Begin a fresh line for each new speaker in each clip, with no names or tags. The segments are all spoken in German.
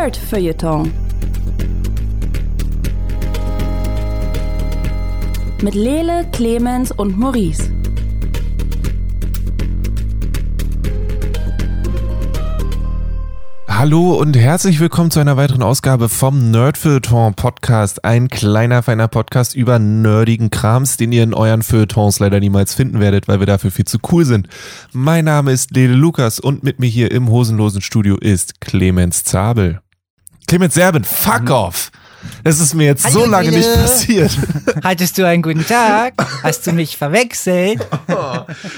Nerd-Feuilleton. Mit Lele, Clemens und Maurice.
Hallo und herzlich willkommen zu einer weiteren Ausgabe vom Nerdfeuilleton Podcast. Ein kleiner, feiner Podcast über nerdigen Krams, den ihr in euren Feuilletons leider niemals finden werdet, weil wir dafür viel zu cool sind. Mein Name ist Lele Lukas und mit mir hier im hosenlosen Studio ist Clemens Zabel. Clemens Serben, fuck mhm. off! Das ist mir jetzt Hallo, so lange Lele. nicht passiert.
Hattest du einen guten Tag? Hast du mich verwechselt?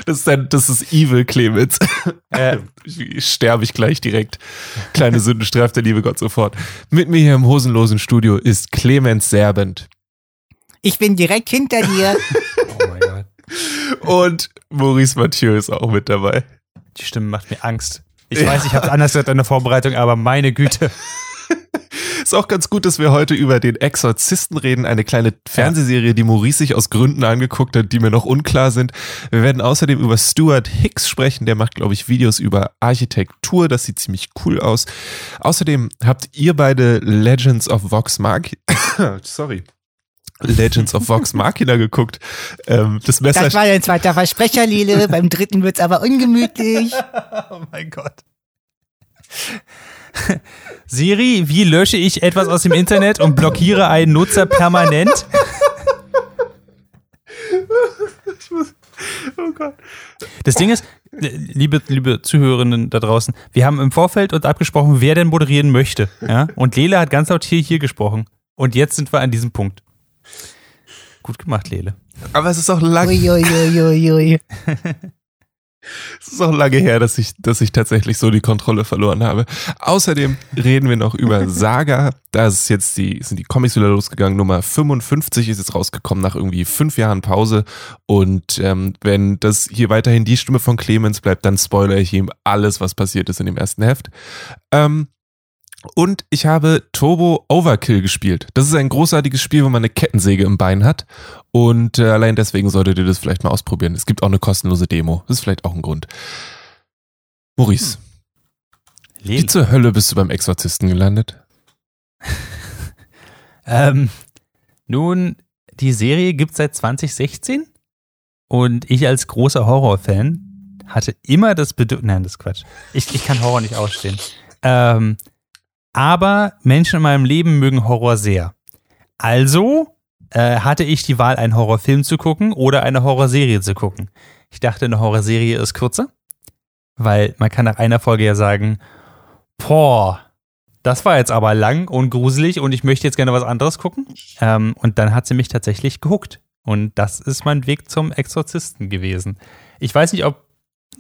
das, ist ein, das ist evil, Clemens. Äh. Sterbe ich gleich direkt. Kleine Sünde straft der liebe Gott sofort. Mit mir hier im hosenlosen Studio ist Clemens Serbent.
Ich bin direkt hinter dir. oh mein
Gott. Und Maurice Mathieu ist auch mit dabei.
Die Stimme macht mir Angst. Ich ja. weiß, ich habe es anders gehört in der Vorbereitung, aber meine Güte.
Ist auch ganz gut, dass wir heute über den Exorzisten reden, eine kleine Fernsehserie, die Maurice sich aus Gründen angeguckt hat, die mir noch unklar sind. Wir werden außerdem über Stuart Hicks sprechen, der macht, glaube ich, Videos über Architektur, das sieht ziemlich cool aus. Außerdem habt ihr beide Legends of Vox Machina, sorry, Legends of Vox Machina geguckt.
Ähm, das, Messer das war dein zweiter Versprecher, Lele. Beim dritten wird's aber ungemütlich.
oh mein Gott. Siri, wie lösche ich etwas aus dem Internet und blockiere einen Nutzer permanent? oh Gott. Das Ding ist, liebe, liebe Zuhörerinnen da draußen, wir haben im Vorfeld uns abgesprochen, wer denn moderieren möchte. Ja? Und Lele hat ganz laut hier, hier gesprochen. Und jetzt sind wir an diesem Punkt. Gut gemacht, Lele.
Aber es ist auch lang. Ui, ui, ui, ui. Es ist auch lange her, dass ich, dass ich tatsächlich so die Kontrolle verloren habe. Außerdem reden wir noch über Saga. Da ist jetzt die, sind die Comics wieder losgegangen. Nummer 55 ist jetzt rausgekommen nach irgendwie fünf Jahren Pause. Und ähm, wenn das hier weiterhin die Stimme von Clemens bleibt, dann spoilere ich ihm alles, was passiert ist in dem ersten Heft. Ähm, und ich habe Turbo Overkill gespielt. Das ist ein großartiges Spiel, wo man eine Kettensäge im Bein hat. Und äh, allein deswegen solltet ihr das vielleicht mal ausprobieren. Es gibt auch eine kostenlose Demo. Das ist vielleicht auch ein Grund. Maurice. Hm. Wie zur Hölle bist du beim Exorzisten gelandet?
ähm, nun, die Serie gibt es seit 2016 und ich als großer Horrorfan hatte immer das Bedürfnis. Nein, das ist Quatsch. Ich, ich kann Horror nicht ausstehen. Ähm, aber Menschen in meinem Leben mögen Horror sehr. Also äh, hatte ich die Wahl, einen Horrorfilm zu gucken oder eine Horrorserie zu gucken. Ich dachte, eine Horrorserie ist kürzer, weil man kann nach einer Folge ja sagen, boah, das war jetzt aber lang und gruselig und ich möchte jetzt gerne was anderes gucken. Ähm, und dann hat sie mich tatsächlich gehuckt. Und das ist mein Weg zum Exorzisten gewesen. Ich weiß nicht, ob,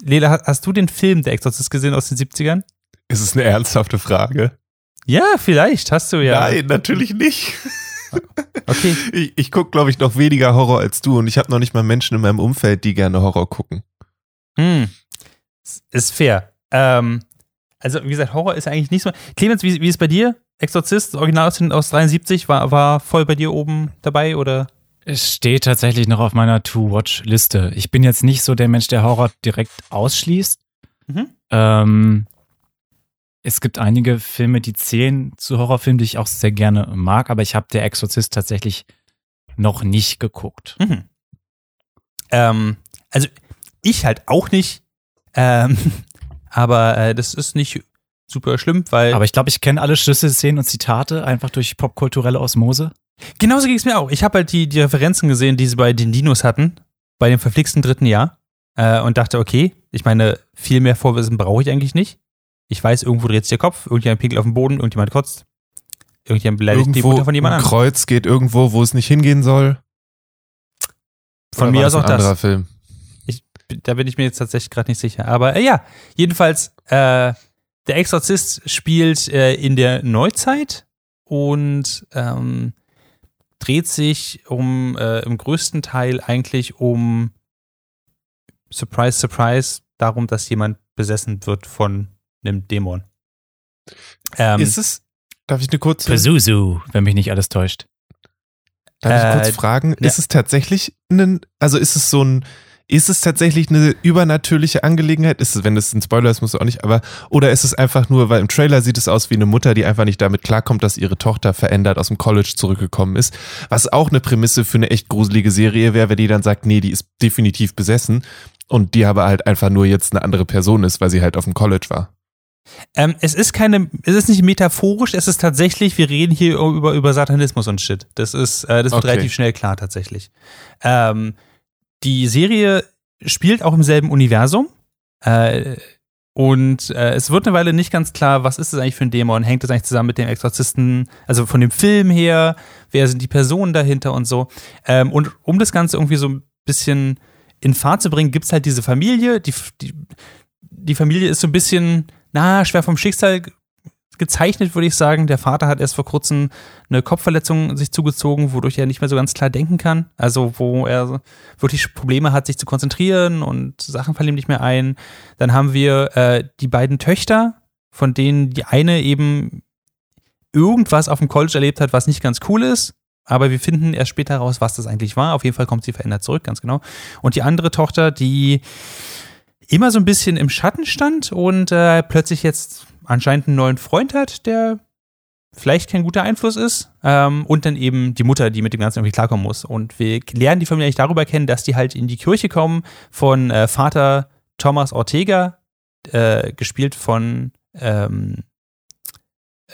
Lela, hast du den Film Der Exorzist gesehen aus den 70ern?
Ist es eine ernsthafte Frage?
Ja, vielleicht hast du ja.
Nein, natürlich nicht. Okay. Ich, ich gucke, glaube ich, noch weniger Horror als du und ich habe noch nicht mal Menschen in meinem Umfeld, die gerne Horror gucken.
Hm. Ist fair. Ähm, also, wie gesagt, Horror ist eigentlich nicht so. Clemens, wie, wie ist bei dir? Exorzist, Original aus, aus 73, war, war voll bei dir oben dabei oder?
Es steht tatsächlich noch auf meiner To-Watch-Liste. Ich bin jetzt nicht so der Mensch, der Horror direkt ausschließt. Mhm. Ähm, es gibt einige Filme, die zählen zu Horrorfilmen, die ich auch sehr gerne mag, aber ich habe Der Exorzist tatsächlich noch nicht geguckt. Mhm.
Ähm, also ich halt auch nicht, ähm, aber äh, das ist nicht super schlimm, weil.
Aber ich glaube, ich kenne alle Schlüsselszenen und Zitate einfach durch popkulturelle Osmose.
Genauso ging es mir auch. Ich habe halt die, die Referenzen gesehen, die sie bei den Dinos hatten, bei dem verflixten dritten Jahr, äh, und dachte, okay, ich meine, viel mehr Vorwissen brauche ich eigentlich nicht. Ich weiß, irgendwo dreht sich der Kopf, irgendjemand pinkelt auf den Boden, irgendjemand kotzt. Irgendjemand beleidigt irgendwo die Mutter von jemandem.
Ein Kreuz geht irgendwo, wo es nicht hingehen soll.
Von Oder mir aus auch das. Anderer Film. Ich, da bin ich mir jetzt tatsächlich gerade nicht sicher. Aber äh, ja, jedenfalls, äh, der Exorzist spielt äh, in der Neuzeit und ähm, dreht sich um äh, im größten Teil eigentlich um Surprise, Surprise, darum, dass jemand besessen wird von einem Dämon.
Ähm, ist es, darf ich eine kurze.
Pazuzu, wenn mich nicht alles täuscht.
Darf ich kurz äh, fragen, ja. ist es tatsächlich ein, also ist es so ein ist es tatsächlich eine übernatürliche Angelegenheit? Ist es, wenn es ein Spoiler ist, musst du auch nicht, aber, oder ist es einfach nur, weil im Trailer sieht es aus wie eine Mutter, die einfach nicht damit klarkommt, dass ihre Tochter verändert aus dem College zurückgekommen ist. Was auch eine Prämisse für eine echt gruselige Serie wäre, wenn die dann sagt, nee, die ist definitiv besessen und die aber halt einfach nur jetzt eine andere Person ist, weil sie halt auf dem College war.
Ähm, es ist keine, es ist nicht metaphorisch, es ist tatsächlich, wir reden hier über, über Satanismus und Shit. Das ist, äh, das wird okay. relativ schnell klar tatsächlich. Ähm, die Serie spielt auch im selben Universum. Äh, und äh, es wird eine Weile nicht ganz klar, was ist das eigentlich für ein Dämon? Hängt das eigentlich zusammen mit dem Exorzisten, also von dem Film her? Wer sind die Personen dahinter und so? Ähm, und um das Ganze irgendwie so ein bisschen in Fahrt zu bringen, gibt es halt diese Familie. Die, die, die Familie ist so ein bisschen, na, schwer vom Schicksal gezeichnet, würde ich sagen. Der Vater hat erst vor kurzem eine Kopfverletzung sich zugezogen, wodurch er nicht mehr so ganz klar denken kann. Also wo er wirklich Probleme hat, sich zu konzentrieren und Sachen fallen ihm nicht mehr ein. Dann haben wir äh, die beiden Töchter, von denen die eine eben irgendwas auf dem College erlebt hat, was nicht ganz cool ist. Aber wir finden erst später raus, was das eigentlich war. Auf jeden Fall kommt sie verändert zurück, ganz genau. Und die andere Tochter, die immer so ein bisschen im Schatten stand und äh, plötzlich jetzt anscheinend einen neuen Freund hat, der vielleicht kein guter Einfluss ist. Ähm, und dann eben die Mutter, die mit dem Ganzen irgendwie klarkommen muss. Und wir lernen die Familie eigentlich darüber kennen, dass die halt in die Kirche kommen von äh, Vater Thomas Ortega, äh, gespielt von ähm,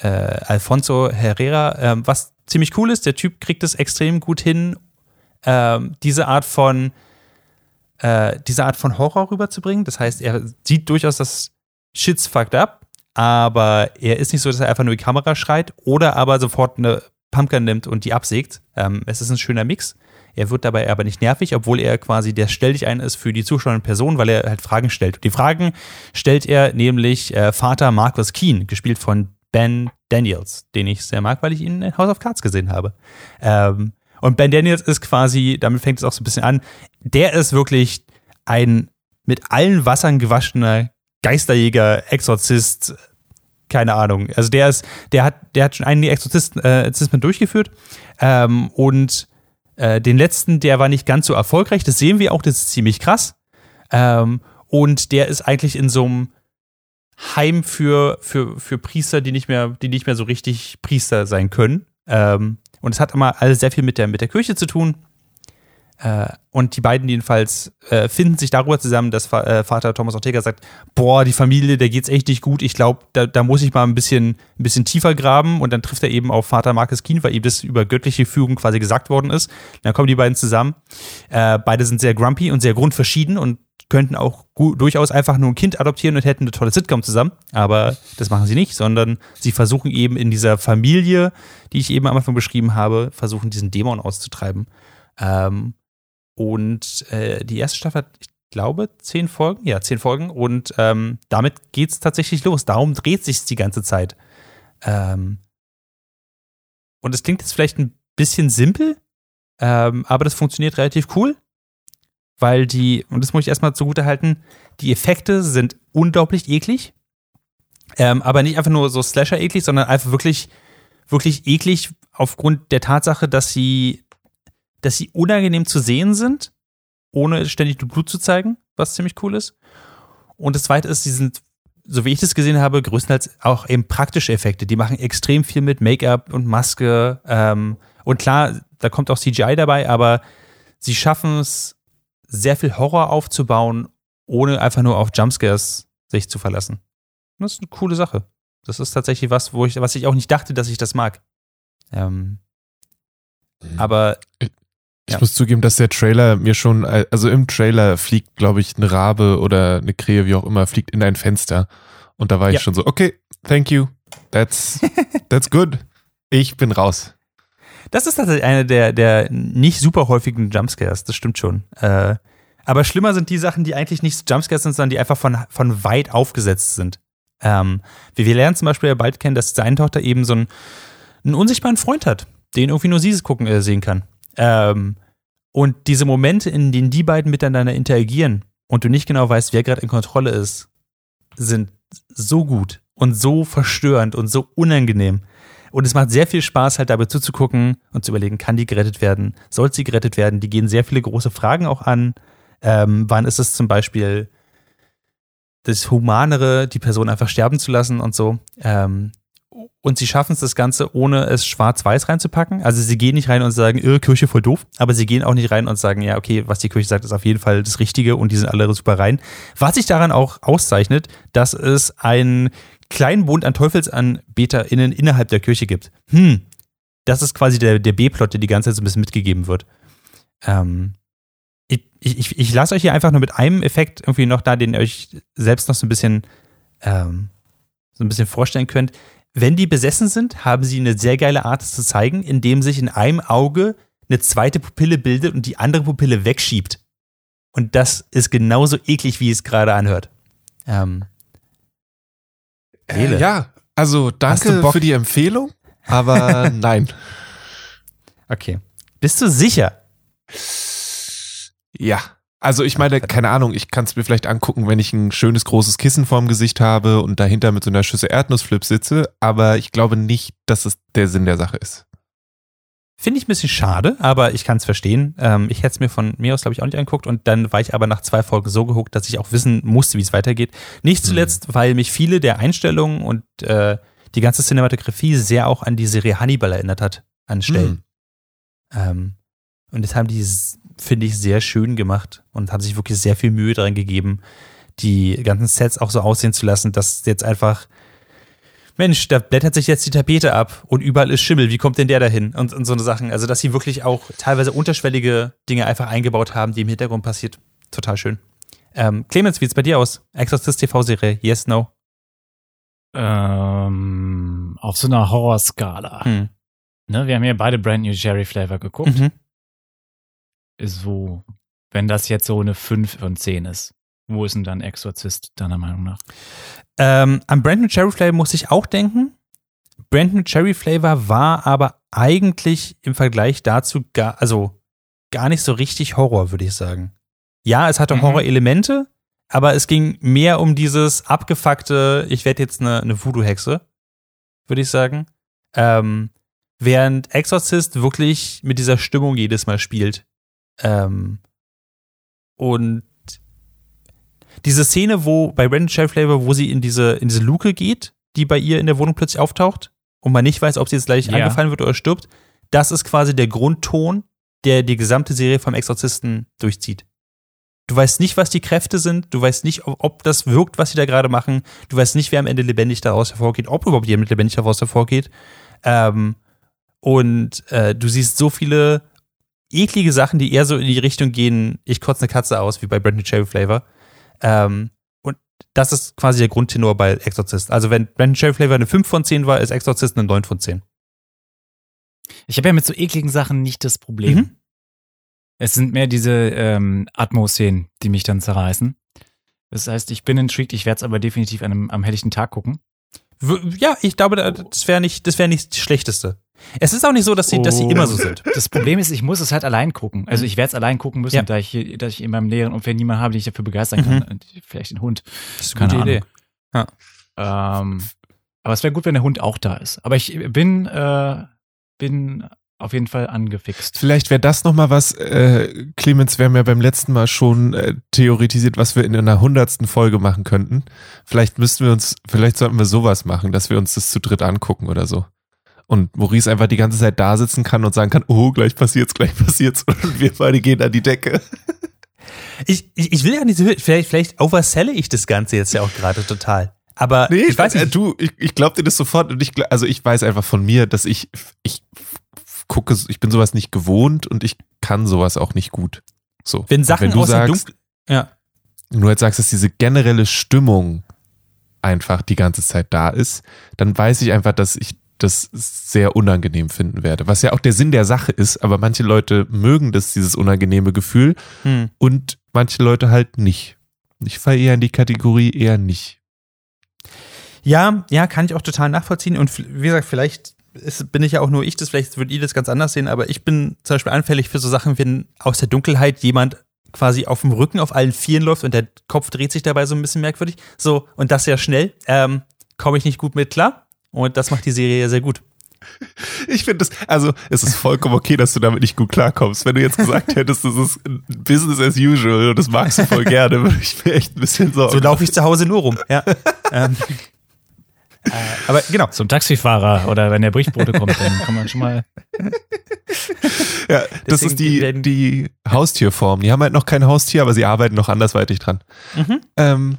äh, Alfonso Herrera, ähm, was ziemlich cool ist. Der Typ kriegt es extrem gut hin, ähm, diese Art von äh, diese Art von Horror rüberzubringen. Das heißt, er sieht durchaus, dass Shit's fucked up, aber er ist nicht so, dass er einfach nur die Kamera schreit oder aber sofort eine Pumpkin nimmt und die absägt. Ähm, es ist ein schöner Mix. Er wird dabei aber nicht nervig, obwohl er quasi der Stell dich ein ist für die zuschauenden Personen, weil er halt Fragen stellt. Die Fragen stellt er nämlich äh, Vater Marcus Keen, gespielt von Ben Daniels, den ich sehr mag, weil ich ihn in House of Cards gesehen habe. Ähm, und Ben Daniels ist quasi, damit fängt es auch so ein bisschen an, der ist wirklich ein mit allen Wassern gewaschener Geisterjäger, Exorzist, keine Ahnung. Also der ist, der hat, der hat schon einige Exorzisten, äh, durchgeführt ähm, und äh, den letzten, der war nicht ganz so erfolgreich. Das sehen wir auch, das ist ziemlich krass. Ähm, und der ist eigentlich in so einem Heim für, für, für Priester, die nicht mehr, die nicht mehr so richtig Priester sein können. Ähm, und es hat immer alles sehr viel mit der, mit der Kirche zu tun. Äh, und die beiden jedenfalls äh, finden sich darüber zusammen, dass äh, Vater Thomas Ortega sagt, boah, die Familie, der geht's echt nicht gut. Ich glaube, da, da, muss ich mal ein bisschen, ein bisschen tiefer graben. Und dann trifft er eben auf Vater Marcus Keen, weil ihm das über göttliche Führung quasi gesagt worden ist. Dann kommen die beiden zusammen. Beide sind sehr grumpy und sehr grundverschieden und könnten auch durchaus einfach nur ein Kind adoptieren und hätten eine tolle Sitcom zusammen. Aber das machen sie nicht, sondern sie versuchen eben in dieser Familie, die ich eben am Anfang beschrieben habe, versuchen diesen Dämon auszutreiben. Ähm, und äh, die erste Staffel hat, ich glaube, zehn Folgen. Ja, zehn Folgen. Und ähm, damit geht es tatsächlich los. Darum dreht sich die ganze Zeit. Ähm, und es klingt jetzt vielleicht ein bisschen simpel, ähm, aber das funktioniert relativ cool, weil die, und das muss ich erstmal zugute halten, die Effekte sind unglaublich eklig. Ähm, aber nicht einfach nur so Slasher eklig, sondern einfach wirklich, wirklich eklig aufgrund der Tatsache, dass sie dass sie unangenehm zu sehen sind, ohne ständig Blut zu zeigen, was ziemlich cool ist. Und das zweite ist, sie sind, so wie ich das gesehen habe, größtenteils auch eben praktische Effekte. Die machen extrem viel mit Make-up und Maske. Ähm, und klar, da kommt auch CGI dabei, aber sie schaffen es, sehr viel Horror aufzubauen, ohne einfach nur auf Jumpscares sich zu verlassen. Das ist eine coole Sache. Das ist tatsächlich was, wo ich, was ich auch nicht dachte, dass ich das mag. Ähm, aber
ich ja. muss zugeben, dass der Trailer mir schon, also im Trailer fliegt, glaube ich, eine Rabe oder eine Krähe, wie auch immer, fliegt in ein Fenster. Und da war ich ja. schon so, okay, thank you. That's, that's good. Ich bin raus.
Das ist tatsächlich eine der, der nicht super häufigen Jumpscares, das stimmt schon. Äh, aber schlimmer sind die Sachen, die eigentlich nicht Jumpscares sind, sondern die einfach von, von weit aufgesetzt sind. Ähm, wir, wir lernen zum Beispiel ja bald kennen, dass seine Tochter eben so einen, einen unsichtbaren Freund hat, den irgendwie nur sie gucken, äh, sehen kann. Ähm, und diese Momente, in denen die beiden miteinander interagieren und du nicht genau weißt, wer gerade in Kontrolle ist, sind so gut und so verstörend und so unangenehm. Und es macht sehr viel Spaß, halt dabei zuzugucken und zu überlegen, kann die gerettet werden? Soll sie gerettet werden? Die gehen sehr viele große Fragen auch an. Ähm, wann ist es zum Beispiel das Humanere, die Person einfach sterben zu lassen und so. Ähm, und sie schaffen es das Ganze, ohne es schwarz-weiß reinzupacken. Also sie gehen nicht rein und sagen, irre Kirche voll doof, aber sie gehen auch nicht rein und sagen, ja, okay, was die Kirche sagt, ist auf jeden Fall das Richtige und die sind alle super rein. Was sich daran auch auszeichnet, dass es einen kleinen Bund an TeufelsanbeterInnen innerhalb der Kirche gibt. Hm, das ist quasi der, der B-Plot, der die ganze Zeit so ein bisschen mitgegeben wird. Ähm, ich, ich, ich lasse euch hier einfach nur mit einem Effekt irgendwie noch da, den ihr euch selbst noch so ein bisschen ähm, so ein bisschen vorstellen könnt. Wenn die besessen sind, haben sie eine sehr geile Art, es zu zeigen, indem sich in einem Auge eine zweite Pupille bildet und die andere Pupille wegschiebt. Und das ist genauso eklig, wie es gerade anhört. Ähm,
äh, ja, also danke für die Empfehlung, aber nein.
Okay. Bist du sicher?
Ja. Also ich meine, keine Ahnung, ich kann es mir vielleicht angucken, wenn ich ein schönes großes Kissen vorm Gesicht habe und dahinter mit so einer Schüssel Erdnussflip sitze, aber ich glaube nicht, dass es der Sinn der Sache ist.
Finde ich ein bisschen schade, aber ich kann es verstehen. Ähm, ich hätte es mir von mir aus, glaube ich, auch nicht angeguckt und dann war ich aber nach zwei Folgen so gehuckt, dass ich auch wissen musste, wie es weitergeht. Nicht mhm. zuletzt, mhm. weil mich viele der Einstellungen und äh, die ganze Cinematografie sehr auch an die Serie Hannibal erinnert hat, an Stellen. Mhm. Ähm, und das haben die finde ich, sehr schön gemacht und haben sich wirklich sehr viel Mühe daran gegeben, die ganzen Sets auch so aussehen zu lassen, dass jetzt einfach, Mensch, da blättert sich jetzt die Tapete ab und überall ist Schimmel, wie kommt denn der dahin? Und, und so eine Sachen. Also, dass sie wirklich auch teilweise unterschwellige Dinge einfach eingebaut haben, die im Hintergrund passiert. Total schön. Ähm, Clemens, wie sieht's bei dir aus? Exorcist TV-Serie, yes, no?
Ähm, auf so einer Horrorskala. Hm. Ne, wir haben ja beide Brand New Jerry Flavor geguckt. Mhm so, wenn das jetzt so eine 5 von 10 ist, wo ist denn dann Exorzist deiner Meinung nach?
Ähm, an Brandon Cherry Flavor muss ich auch denken. Brandon Cherry Flavor war aber eigentlich im Vergleich dazu gar, also gar nicht so richtig Horror, würde ich sagen. Ja, es hatte mhm. Horror-Elemente, aber es ging mehr um dieses abgefuckte, ich werde jetzt eine, eine Voodoo-Hexe, würde ich sagen. Ähm, während Exorcist wirklich mit dieser Stimmung jedes Mal spielt. Ähm, und diese Szene, wo bei Brandon Sheriff Flavor, wo sie in diese, in diese Luke geht, die bei ihr in der Wohnung plötzlich auftaucht und man nicht weiß, ob sie jetzt gleich ja. angefallen wird oder stirbt, das ist quasi der Grundton, der die gesamte Serie vom Exorzisten durchzieht. Du weißt nicht, was die Kräfte sind, du weißt nicht, ob, ob das wirkt, was sie da gerade machen, du weißt nicht, wer am Ende lebendig daraus hervorgeht, ob überhaupt jemand lebendig daraus hervorgeht. Ähm, und äh, du siehst so viele eklige Sachen, die eher so in die Richtung gehen, ich kotze eine Katze aus, wie bei Brandon Cherry Flavor. Ähm, und das ist quasi der Grundtenor bei Exorcist. Also wenn Brandon Cherry Flavor eine 5 von 10 war, ist Exorcist eine 9 von 10.
Ich habe ja mit so ekligen Sachen nicht das Problem. Mhm. Es sind mehr diese ähm, Atmo-Szenen, die mich dann zerreißen. Das heißt, ich bin intrigued, ich werde es aber definitiv an einem, am helllichten Tag gucken.
Ja, ich glaube, das wäre nicht, das wäre nicht das Schlechteste. Es ist auch nicht so, dass sie, dass sie immer so sind.
Das Problem ist, ich muss es halt allein gucken. Also ich werde es allein gucken müssen, ja. da, ich, da ich in meinem näheren Umfeld niemanden habe, den ich dafür begeistern kann. Mhm. Vielleicht den Hund.
Das ist eine Keine gute Idee.
Ja. Ähm, aber es wäre gut, wenn der Hund auch da ist. Aber ich bin, äh, bin auf jeden Fall angefixt.
Vielleicht wäre das nochmal was, äh, Clemens, wir haben ja beim letzten Mal schon äh, theoretisiert, was wir in einer hundertsten Folge machen könnten. Vielleicht müssten wir uns, vielleicht sollten wir sowas machen, dass wir uns das zu dritt angucken oder so und Maurice einfach die ganze Zeit da sitzen kann und sagen kann, oh, gleich passiert's, gleich passiert's und wir beide gehen an die Decke.
Ich, ich, ich will ja nicht so, vielleicht, vielleicht overselle ich das Ganze jetzt ja auch gerade total. Aber
nee, ich weiß nicht. Äh, du, ich, ich glaube dir das sofort und ich, also ich weiß einfach von mir, dass ich, ich gucke, ich bin sowas nicht gewohnt und ich kann sowas auch nicht gut. So.
Wenn Sachen wenn du aus sagst, Dunkel,
ja. Du jetzt sagst, dass diese generelle Stimmung einfach die ganze Zeit da ist, dann weiß ich einfach, dass ich das sehr unangenehm finden werde. Was ja auch der Sinn der Sache ist, aber manche Leute mögen das, dieses unangenehme Gefühl hm. und manche Leute halt nicht. Ich falle eher in die Kategorie eher nicht.
Ja, ja, kann ich auch total nachvollziehen. Und wie gesagt, vielleicht ist, bin ich ja auch nur ich das, vielleicht würdet ihr das ganz anders sehen, aber ich bin zum Beispiel anfällig für so Sachen, wenn aus der Dunkelheit jemand quasi auf dem Rücken auf allen Vieren läuft und der Kopf dreht sich dabei so ein bisschen merkwürdig. So, und das sehr schnell. Ähm, Komme ich nicht gut mit klar. Und das macht die Serie sehr gut.
Ich finde das, also es ist vollkommen okay, dass du damit nicht gut klarkommst. Wenn du jetzt gesagt hättest, das ist Business as usual und das magst du voll gerne, würde ich mir echt ein bisschen sorgen.
So laufe ich zu Hause nur rum, ja. ähm, äh, aber genau.
Zum Taxifahrer oder wenn der Briefbote kommt, dann kann man schon mal.
Ja, das ist die, die Haustierform. Die haben halt noch kein Haustier, aber sie arbeiten noch andersweitig dran. Mhm. Ähm,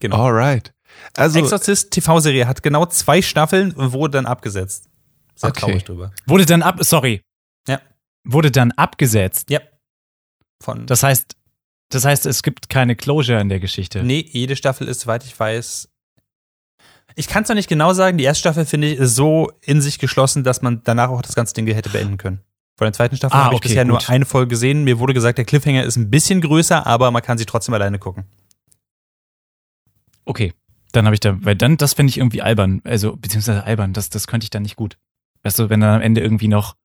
genau. Alright.
Also, Exorcist TV-Serie hat genau zwei Staffeln und wurde dann abgesetzt. Sehr okay. traurig drüber.
Wurde dann ab, sorry.
Ja.
Wurde dann abgesetzt.
Ja.
Von das heißt, das heißt, es gibt keine Closure in der Geschichte.
Nee, jede Staffel ist, soweit ich weiß. Ich kann es noch nicht genau sagen. Die erste Staffel, finde ich, ist so in sich geschlossen, dass man danach auch das ganze Ding hätte beenden können. Von der zweiten Staffel ah, habe ich okay, bisher gut. nur eine Folge gesehen. Mir wurde gesagt, der Cliffhanger ist ein bisschen größer, aber man kann sie trotzdem alleine gucken.
Okay, dann habe ich da, weil dann, das finde ich irgendwie albern. Also, beziehungsweise albern, das, das könnte ich dann nicht gut. Weißt du, wenn dann am Ende irgendwie noch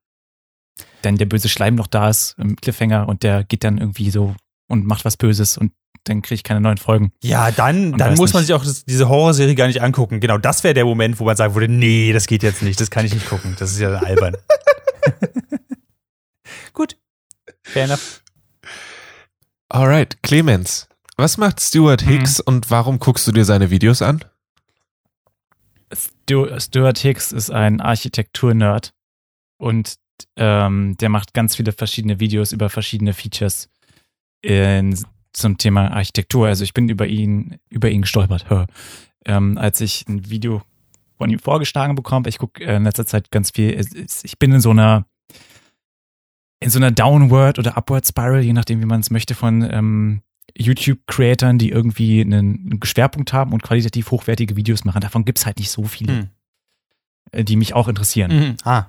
dann der böse Schleim noch da ist im Cliffhanger und der geht dann irgendwie so und macht was Böses und dann kriege ich keine neuen Folgen.
Ja, dann, dann muss man sich auch das, diese Horrorserie gar nicht angucken. Genau, das wäre der Moment, wo man sagen würde, nee, das geht jetzt nicht, das kann ich nicht gucken. Das ist ja albern. Gut. Fair enough.
Alright, Clemens, was macht Stuart mhm. Hicks mhm. und warum guckst du dir seine Videos an?
Stuart Hicks ist ein Architektur-Nerd und ähm, der macht ganz viele verschiedene Videos über verschiedene Features in, zum Thema Architektur. Also ich bin über ihn, über ihn gestolpert, ähm, als ich ein Video von ihm vorgeschlagen bekomme. Ich gucke in letzter Zeit ganz viel. Ich bin in so einer in so einer Downward oder Upward Spiral, je nachdem, wie man es möchte, von ähm, YouTube-Creatern, die irgendwie einen Schwerpunkt haben und qualitativ hochwertige Videos machen. Davon gibt es halt nicht so viele, mhm. die mich auch interessieren. Mhm. Ah.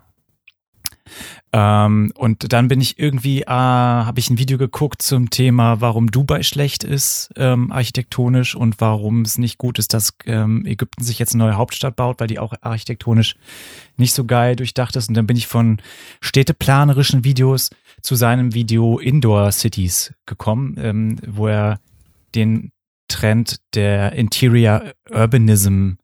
Ähm, und dann bin ich irgendwie, äh, habe ich ein Video geguckt zum Thema, warum Dubai schlecht ist, ähm, architektonisch und warum es nicht gut ist, dass ähm, Ägypten sich jetzt eine neue Hauptstadt baut, weil die auch architektonisch nicht so geil durchdacht ist. Und dann bin ich von städteplanerischen Videos zu seinem Video Indoor Cities gekommen, ähm, wo er den Trend der Interior Urbanism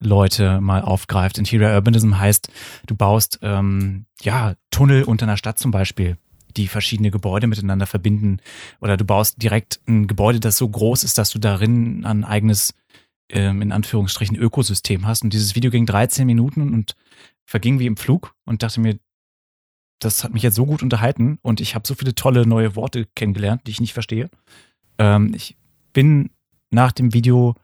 Leute mal aufgreift. Interior Urbanism heißt, du baust ähm, ja Tunnel unter einer Stadt zum Beispiel, die verschiedene Gebäude miteinander verbinden. Oder du baust direkt ein Gebäude, das so groß ist, dass du darin ein eigenes, ähm, in Anführungsstrichen, Ökosystem hast. Und dieses Video ging 13 Minuten und verging wie im Flug und dachte mir, das hat mich jetzt so gut unterhalten und ich habe so viele tolle neue Worte kennengelernt, die ich nicht verstehe. Ähm, ich bin nach dem Video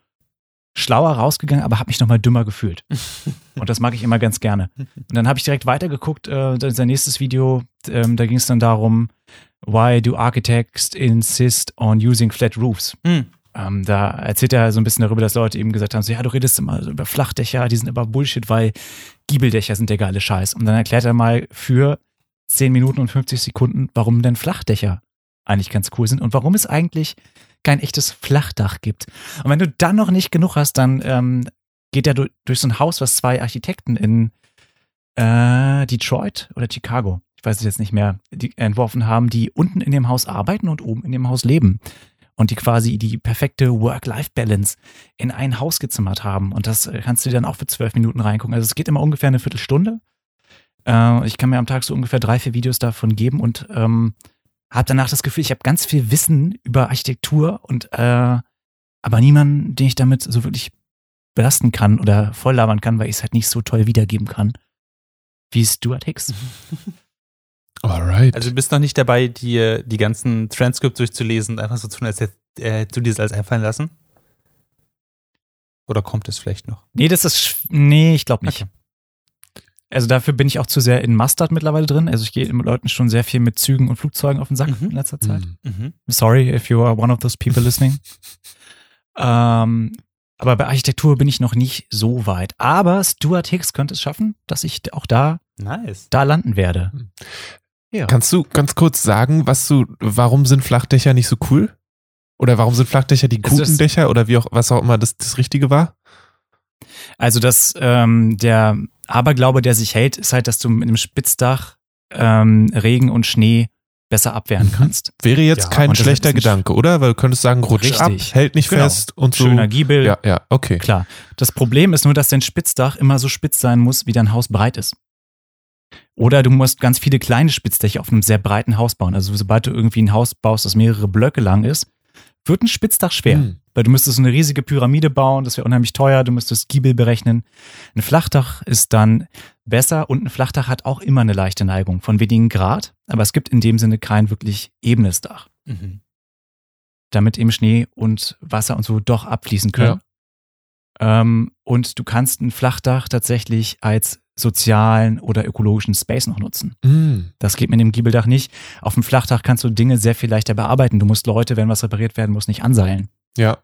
schlauer rausgegangen, aber habe mich nochmal dümmer gefühlt. Und das mag ich immer ganz gerne. Und dann habe ich direkt weitergeguckt, äh, sein nächstes Video, ähm, da ging es dann darum, why do architects insist on using flat roofs? Mhm. Ähm, da erzählt er so ein bisschen darüber, dass Leute eben gesagt haben, so, ja, du redest immer so über Flachdächer, die sind aber Bullshit, weil Giebeldächer sind der geile Scheiß. Und dann erklärt er mal für 10 Minuten und 50 Sekunden, warum denn Flachdächer eigentlich ganz cool sind und warum es eigentlich kein echtes Flachdach gibt. Und wenn du dann noch nicht genug hast, dann ähm, geht er durch so ein Haus, was zwei Architekten in äh, Detroit oder Chicago, ich weiß es jetzt nicht mehr, die entworfen haben, die unten in dem Haus arbeiten und oben in dem Haus leben. Und die quasi die perfekte Work-Life-Balance in ein Haus gezimmert haben. Und das kannst du dir dann auch für zwölf Minuten reingucken. Also es geht immer ungefähr eine Viertelstunde. Äh, ich kann mir am Tag so ungefähr drei, vier Videos davon geben und ähm, habe danach das Gefühl, ich habe ganz viel Wissen über Architektur und äh, aber niemanden, den ich damit so wirklich belasten kann oder voll labern kann, weil ich es halt nicht so toll wiedergeben kann, wie Stuart Hicks.
Alright. Also du bist noch nicht dabei, die, die ganzen Transcripts durchzulesen und einfach so tun, als äh, du dir das alles einfallen lassen? Oder kommt es vielleicht noch?
Nee, das ist, nee, ich glaube nicht. Okay. Also dafür bin ich auch zu sehr in Mustard mittlerweile drin. Also ich gehe mit Leuten schon sehr viel mit Zügen und Flugzeugen auf den Sack mhm. in letzter Zeit. Mhm. mhm. Sorry if you are one of those people listening. ähm, aber bei Architektur bin ich noch nicht so weit. Aber Stuart Hicks könnte es schaffen, dass ich auch da, nice. da landen werde.
Mhm. Ja. Kannst du ganz kurz sagen, was du, warum sind Flachdächer nicht so cool? Oder warum sind Flachdächer die guten also Dächer oder wie auch, was auch immer das, das Richtige war?
Also, dass ähm, der Aberglaube, der sich hält, ist halt, dass du mit einem Spitzdach ähm, Regen und Schnee besser abwehren kannst.
Wäre jetzt
Ja,
kein schlechter Gedanke, oder? Weil du könntest sagen, rutsch
Richtig.
ab, hält nicht
Genau.
fest und so.
Schöner Giebel.
Ja, ja, okay.
Klar. Das Problem ist nur, dass dein Spitzdach immer so spitz sein muss, wie dein Haus breit ist. Oder du musst ganz viele kleine Spitzdächer auf einem sehr breiten Haus bauen. Also sobald du irgendwie ein Haus baust, das mehrere Blöcke lang ist, wird ein Spitzdach schwer.
Hm.
Weil du müsstest so eine riesige Pyramide bauen, das wäre unheimlich teuer, du müsstest Giebel berechnen. Ein Flachdach ist dann besser und ein Flachdach hat auch immer eine leichte Neigung von wenigen Grad, aber es gibt in dem Sinne kein wirklich ebenes Dach,
Mhm.
damit eben Schnee und Wasser und so doch abfließen können. Ähm, und du kannst ein Flachdach tatsächlich als sozialen oder ökologischen Space noch nutzen.
Hm.
Das geht mit dem Giebeldach nicht. Auf dem Flachdach kannst du Dinge sehr viel leichter bearbeiten. Du musst Leute, wenn was repariert werden muss, nicht anseilen.
Ja.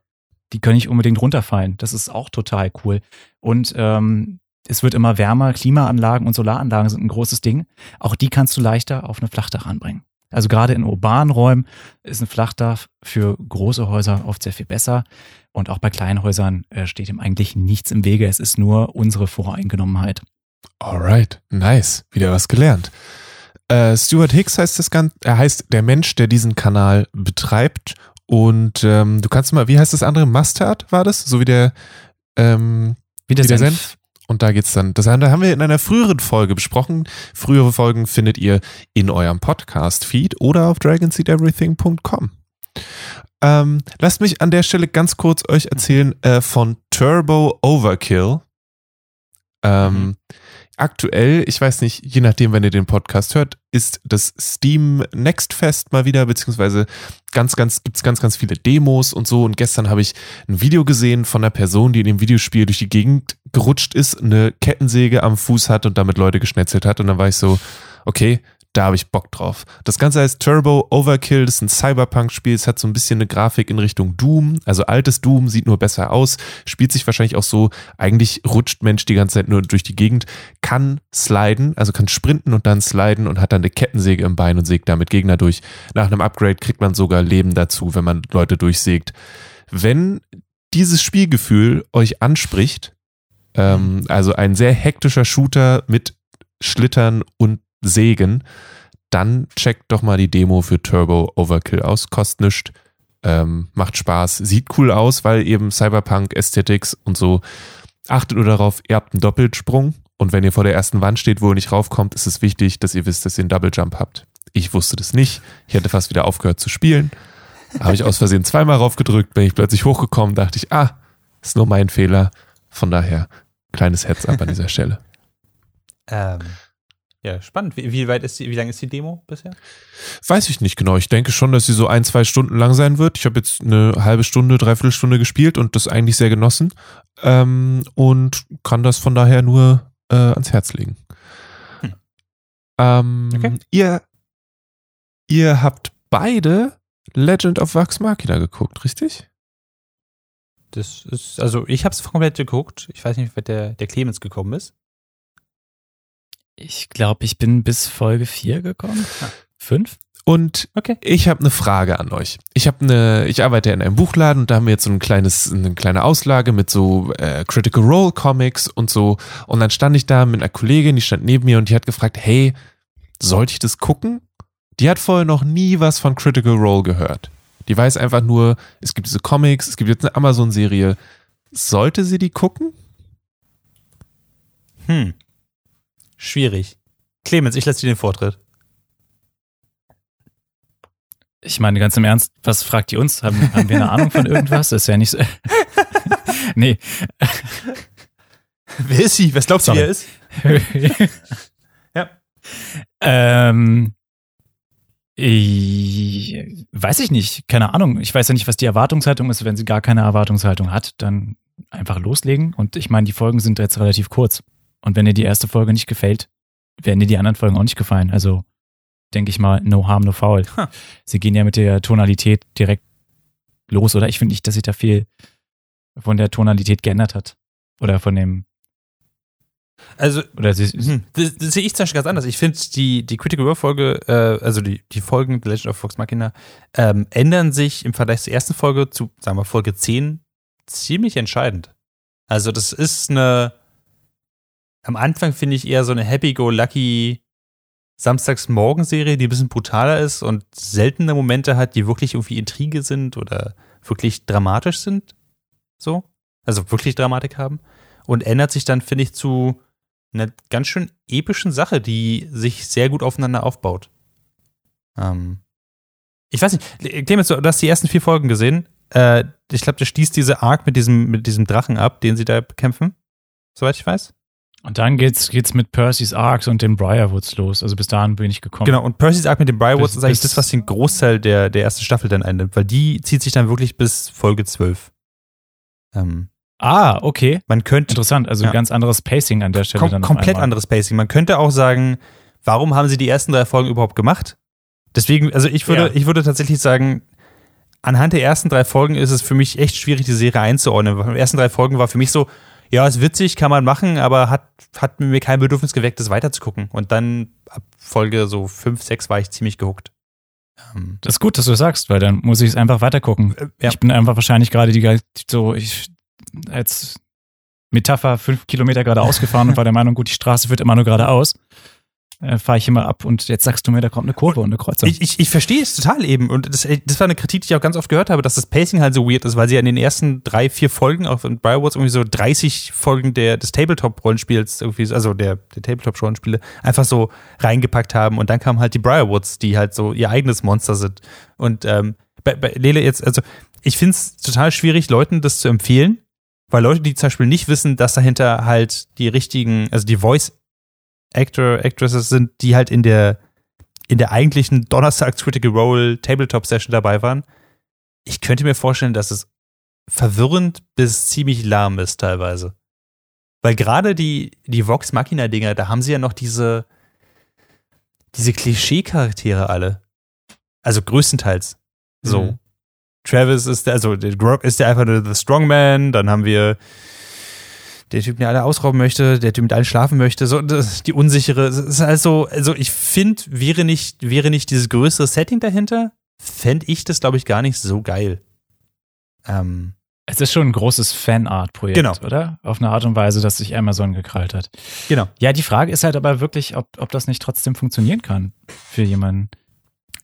Die können nicht unbedingt runterfallen. Das ist auch total cool. Und ähm, es wird immer wärmer. Klimaanlagen und Solaranlagen sind ein großes Ding. Auch die kannst du leichter auf ein Flachdach anbringen. Also gerade in urbanen Räumen ist ein Flachdach für große Häuser oft sehr viel besser. Und auch bei kleinen Häusern äh, steht ihm eigentlich nichts im Wege. Es ist nur unsere Voreingenommenheit.
Alright, nice. Wieder was gelernt. Äh, Stuart Hicks heißt das Ganze, er heißt der Mensch, der diesen Kanal betreibt. Und ähm, du kannst mal, wie heißt das andere? Mustard war das? So wie der, ähm,
Wie der
Wie der
Senf.
Und da geht's dann. Das haben wir in einer früheren Folge besprochen. Frühere Folgen findet ihr in eurem Podcast-Feed oder auf dragonseedeverything.com. Ähm, lasst mich an der Stelle ganz kurz euch erzählen äh, von Turbo Overkill. Ähm, Aktuell, ich weiß nicht, je nachdem, wenn ihr den Podcast hört, ist das Steam Next Fest mal wieder, beziehungsweise ganz, ganz, gibt's ganz, ganz viele Demos und so. Und gestern habe ich ein Video gesehen von einer Person, die in dem Videospiel durch die Gegend gerutscht ist, eine Kettensäge am Fuß hat und damit Leute geschnetzelt hat. Und dann war ich so, okay, da habe ich Bock drauf. Das Ganze heißt Turbo Overkill, das ist ein Cyberpunk-Spiel, es hat so ein bisschen eine Grafik in Richtung Doom, also altes Doom, sieht nur besser aus, spielt sich wahrscheinlich auch so, eigentlich rutscht Mensch die ganze Zeit nur durch die Gegend, kann sliden, also kann sprinten und dann sliden und hat dann eine Kettensäge im Bein und sägt damit Gegner durch. Nach einem Upgrade kriegt man sogar Leben dazu, wenn man Leute durchsägt. Wenn dieses Spielgefühl euch anspricht, ähm, also ein sehr hektischer Shooter mit Schlittern und Sägen, dann checkt doch mal die Demo für Turbo Overkill aus. Kostet nichts, ähm, macht Spaß, sieht cool aus, weil eben Cyberpunk, Aesthetics und so. Achtet nur darauf, ihr habt einen Doppelsprung und wenn ihr vor der ersten Wand steht, wo ihr nicht raufkommt, ist es wichtig, dass ihr wisst, dass ihr einen Double Jump habt. Ich wusste das nicht. Ich hätte fast wieder aufgehört zu spielen. Habe ich aus Versehen zweimal raufgedrückt, bin ich plötzlich hochgekommen, dachte ich, ah, ist nur mein Fehler. Von daher, kleines Heads up an dieser Stelle.
Ähm, ja, spannend. Wie, wie weit ist die, wie lang ist die Demo bisher?
Weiß ich nicht genau. Ich denke schon, dass sie so ein, zwei Stunden lang sein wird. Ich habe jetzt eine halbe Stunde, dreiviertel Stunde gespielt und das eigentlich sehr genossen. Ähm, und kann das von daher nur äh, ans Herz legen.
Hm.
Ähm,
Okay.
ihr, ihr habt beide Legend of Vox Machina geguckt, richtig?
Das ist, also ich habe es komplett geguckt. Ich weiß nicht, wie weit der, der Clemens gekommen ist.
Ich glaube, ich bin bis Folge 4 gekommen.
Ah.
Fünf?
Und
Okay.
ich habe eine Frage an euch. Ich habe eine, ich arbeite in einem Buchladen und da haben wir jetzt so ein kleines, eine kleine Auslage mit so äh, Critical Role Comics und so. Und dann stand ich da mit einer Kollegin, die stand neben mir und die hat gefragt, hey, sollte ich das gucken? Die hat vorher noch nie was von Critical Role gehört. Die weiß einfach nur, es gibt diese Comics, es gibt jetzt eine Amazon-Serie. Sollte sie die gucken?
Hm. Schwierig. Clemens, ich lasse dir den Vortritt.
Ich meine, ganz im Ernst, was fragt ihr uns? Haben, haben wir eine Ahnung von irgendwas? Das ist ja nicht so. nee.
Wer ist sie? Was glaubst du,
Sorry.
wer er ist? Ja.
Ähm, ich, weiß ich nicht, keine Ahnung. Ich weiß ja nicht, was die Erwartungshaltung ist. Wenn sie gar keine Erwartungshaltung hat, dann einfach loslegen. Und ich meine, die Folgen sind jetzt relativ kurz. Und wenn dir die erste Folge nicht gefällt, werden dir die anderen Folgen auch nicht gefallen. Also denke ich mal, no harm, no foul.
Ha.
Sie gehen ja mit der Tonalität direkt los. Oder ich finde nicht, dass sich da viel von der Tonalität geändert hat. Oder von dem,
Also,
oder sie,
hm, das, das sehe ich zum Beispiel ganz anders. Ich finde, die, die Critical Role Folge, äh, also die, die Folgen The Legend of Vox Machina, ähm, ändern sich im Vergleich zur ersten Folge zu, sagen wir, Folge 10 ziemlich entscheidend. Also, das ist eine, am Anfang finde ich eher so eine happy-go-lucky Samstagsmorgenserie, die ein bisschen brutaler ist und seltene Momente hat, die wirklich irgendwie Intrige sind oder wirklich dramatisch sind. So. Also wirklich Dramatik haben. Und ändert sich dann, finde ich, zu einer ganz schön epischen Sache, die sich sehr gut aufeinander aufbaut. Ähm, ich weiß nicht, Clemens, du hast die ersten vier Folgen gesehen. Äh, ich glaube, der schließt diese Arc mit diesem, mit diesem Drachen ab, den sie da bekämpfen. Soweit ich weiß.
Und dann geht's, geht's mit Percy's Arcs und den Briarwoods los. Also bis dahin bin ich gekommen.
Genau, und Percy's Arc mit den Briarwoods ist eigentlich das, was den Großteil der, der ersten Staffel dann einnimmt, weil die zieht sich dann wirklich bis Folge 12.
Ähm, ah, okay.
Man könnte.
Interessant, also ja. ganz anderes Pacing an der Stelle
Kom dann. Komplett anderes Pacing. Man könnte auch sagen, warum haben sie die ersten drei Folgen überhaupt gemacht? Deswegen, also ich würde, ja. ich würde tatsächlich sagen, anhand der ersten drei Folgen ist es für mich echt schwierig, die Serie einzuordnen. Die ersten drei Folgen war für mich so, ja, ist witzig, kann man machen, aber hat, hat mir kein Bedürfnis geweckt, das weiterzugucken. Und dann ab Folge so 5, 6 war ich ziemlich gehuckt.
Ähm, das ist gut, dass du sagst, weil dann muss ich es einfach weitergucken. Äh, ja. Ich bin einfach wahrscheinlich gerade die, so, ich, als Metapher fünf Kilometer geradeaus gefahren und war der Meinung, gut, die Straße wird immer nur geradeaus äh, fahre ich immer ab und jetzt sagst du mir, da kommt eine Kurve und eine Kreuzung.
Ich, ich, ich verstehe es total eben und das, das war eine Kritik, die ich auch ganz oft gehört habe, dass das Pacing halt so weird ist, weil sie ja in den ersten drei, vier Folgen auch in Briarwoods irgendwie so 30 Folgen der, des Tabletop-Rollenspiels, irgendwie, also der, der Tabletop-Rollenspiele, einfach so reingepackt haben und dann kamen halt die Briarwoods, die halt so ihr eigenes Monster sind. Und ähm, bei, bei Lele jetzt, also ich finde es total schwierig, Leuten das zu empfehlen, weil Leute, die zum Beispiel nicht wissen, dass dahinter halt die richtigen, also die Voice Actor, Actresses sind, die halt in der, in der eigentlichen Donnerstags Critical Role Tabletop Session dabei waren. Ich könnte mir vorstellen, dass es verwirrend bis ziemlich lahm ist teilweise. Weil gerade die, die Vox Machina Dinger, da haben sie ja noch diese, diese Klischee-Charaktere alle. Also größtenteils. So. Mhm. Travis ist der, also Grog ist der einfach nur The Strongman, dann haben wir der Typ, der alle ausrauben möchte, der Typ mit allen schlafen möchte, so das, die unsichere, es ist also, also ich finde, wäre nicht, wäre nicht dieses größere Setting dahinter, fände ich das, glaube ich, gar nicht so geil.
Ähm, es ist schon ein großes Fanart-Projekt, genau. oder? Auf eine Art und Weise, dass sich Amazon gekrallt hat.
Genau.
Ja, die Frage ist halt aber wirklich, ob, ob das nicht trotzdem funktionieren kann für jemanden.